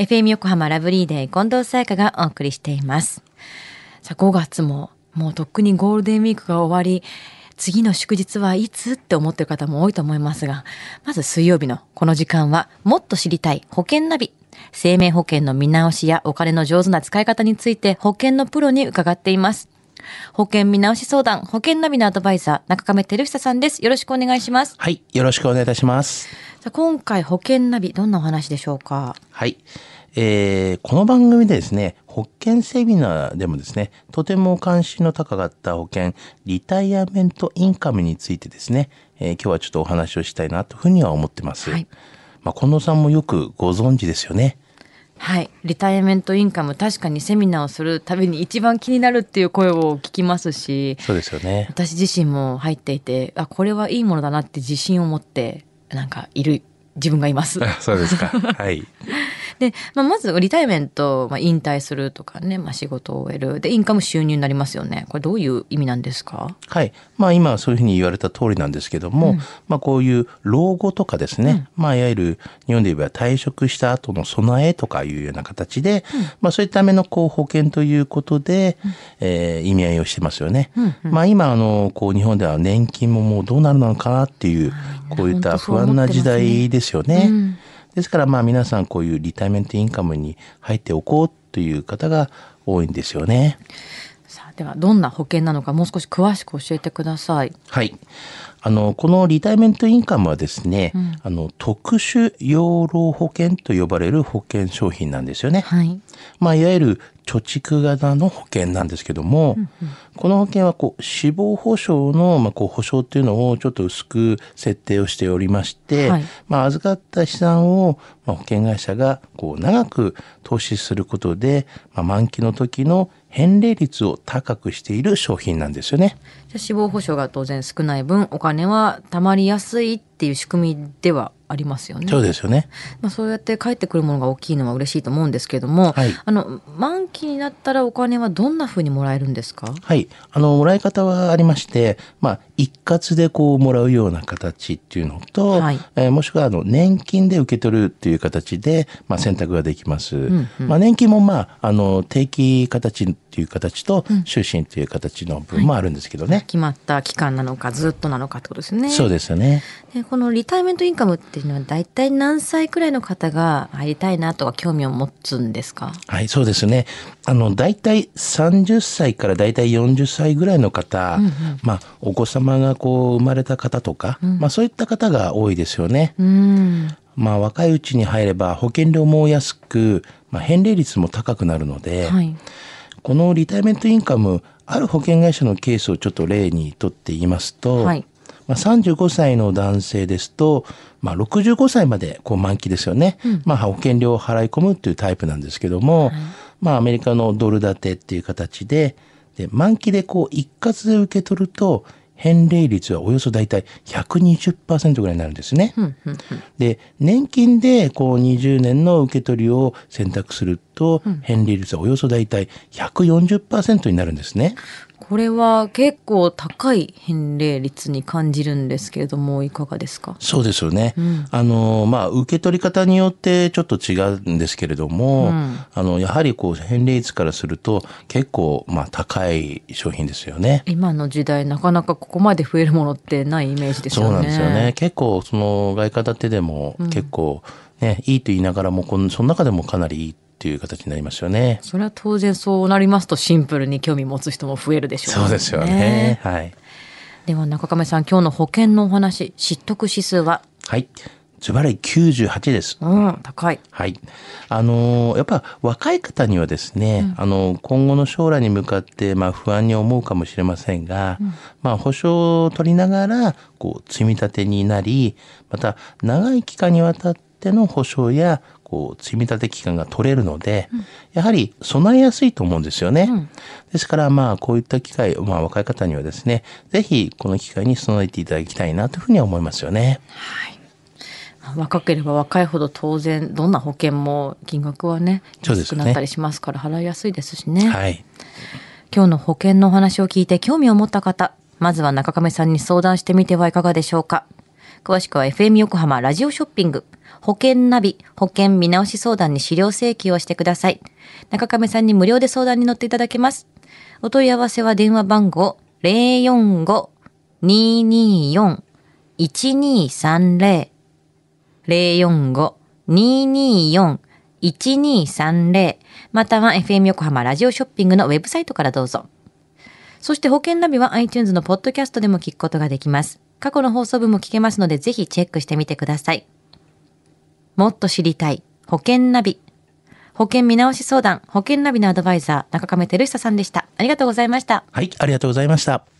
FM 横浜ラブリーデー近藤沙耶香がお送りしています。さあ、5月ももうとっくにゴールデンウィークが終わり、次の祝日はいつって思ってる方も多いと思いますが、まず水曜日のこの時間は、もっと知りたい保険ナビ。生命保険の見直しやお金の上手な使い方について保険のプロに伺っています。保険見直し相談、保険ナビのアドバイザー、中亀照久さんです。よろしくお願いします。はい。よろしくお願いいたします。さあ今回保険ナビ、どんなお話でしょうか？はい。えーこの番組でですね、保険セミナーでもですね、とても関心の高かった保険、リタイアメントインカムについてですね、えー今日はちょっとお話をしたいなというふうには思ってます。はいまあ、近藤さんもよくご存知ですよね。はい。リタイアメントインカム、確かにセミナーをするたびに一番気になるっていう声を聞きますし、そうですよね。私自身も入っていて、あ、これはいいものだなって自信を持って、なんかいる自分がいます。そうですか。はい。で、まあ、まずリタイアメント、まあ、引退するとかね、まあ、仕事を終える。で、インカム収入になりますよね。これどういう意味なんですか？はい。まあ今そういうふうに言われた通りなんですけども、まあこういう老後とかですね、まあいわゆる日本で言えば退職した後の備えとかいうような形で、まあそういったためのこう保険ということで、えー意味合いをしてますよね。まあ今あの、こう日本では年金ももうどうなるのかなっていう、こういった不安な時代ですよね。ですからまあ皆さんこういうリタイメントインカムに入っておこうという方が多いんですよね。さあ、ではどんな保険なのかもう少し詳しく教えてください。はい。あの、このリタイメントインカムはですね、あの、特殊養老保険と呼ばれる保険商品なんですよね。はい。まあ、いわゆる貯蓄型の保険なんですけども、この保険はこう死亡保障の、まあ、こう保証っていうのをちょっと薄く設定をしておりまして、はいまあ、預かった資産を、まあ、保険会社がこう長く投資することで、まあ、満期の時の返礼率を高くしている商品なんですよね。じゃ死亡保障が当然少ない分、お金は貯まりやすいっていう仕組みではありますよね。そうですよね。まあ、そうやって帰ってくるものが大きいのは嬉しいと思うんですけれども、はいあの満期になったらお金はどんなふうにもらえるんですか？はい。あの、もらい方はありまして、まあ、一括でこう、もらうような形っていうのと、はいえーもしくは、あの、年金で受け取るっていう形で、まあ、選択ができます。んまあ、年金も、まあ、あの、定期形っていう形と、終身っていう形の分もあるんですけどね。決まった期間なのかずっとなのかってことですね。そうですよね。でこのリタイメントインカムっていうのは大体何歳くらいの方が入りたいなとか興味を持つんですか？はい、そうですね。あの、大体30歳から大体40歳ぐらいの方、まあ、お子様がこう、生まれた方とか、まあ、そういった方が多いですよね。うん。まあ、若いうちに入れば保険料も安く、まあ、返礼率も高くなるので、はい。このリタイメントインカム、ある保険会社のケースをちょっと例にとって言いますと、はいまあ、35歳の男性ですと、まあ、65歳までこう満期ですよね、まあ、保険料を払い込むっていうタイプなんですけども、まあ、アメリカのドル建てっていう形でで満期でこう一括で受け取ると返礼率はおよそ大体120%ぐらいになるんですね。で年金でこう20年の受け取りを選択すると返礼率はおよそ大体140%になるんですね。これは結構高い返礼率に感じるんですけれどもいかがですか？そうですよね。あの、まあ、受け取り方によってちょっと違うんですけれども、あの、やはりこう、返礼率からすると結構、まあ、高い商品ですよね。今の時代なかなかここまで増えるものってないイメージですよね。そうなんですよね。結構、その、外貨建てでも結構、ね、いいと言いながらも、このその中でもかなりいいっていう形になりますよね。それは当然そうなりますとシンプルに興味持つ人も増えるでしょうね。そうですよね。はい。では中亀さん今日の保険のお話知得指数は？はい。ズバリ98です。うん高い。はい。あのーやっぱ若い方にはですね、あの今後の将来に向かって、まあ不安に思うかもしれませんが、まあ保証を取りながら、こう積み立てになり、また長い期間にわたっての保証や、こう積み立て期間が取れるので、やはり備えやすいと思うんですよね。ですからまあこういった機会、まあ若い方にはですね、ぜひこの機会に備えていただきたいなというふうには思いますよね。若ければ若いほど当然どんな保険も金額はね安くなったりしますから払いやすいですしね。はい。今日の保険のお話を聞いて興味を持った方、まずは中亀さんに相談してみてはいかがでしょうか。詳しくは FM 横浜ラジオショッピング、保険ナビ、保険見直し相談に資料請求をしてください。中亀さんに無料で相談に乗っていただけます。お問い合わせは電話番号045-224-1230 045-224-1230または FM 横浜ラジオショッピングのウェブサイトからどうぞ。そして保険ナビは iTunes のポッドキャストでも聞くことができます。過去の放送分も聞けますのでぜひチェックしてみてください。もっと知りたい保険ナビ。保険見直し相談、保険ナビのアドバイザー、中亀照久さんでした。ありがとうございました。はい、ありがとうございました。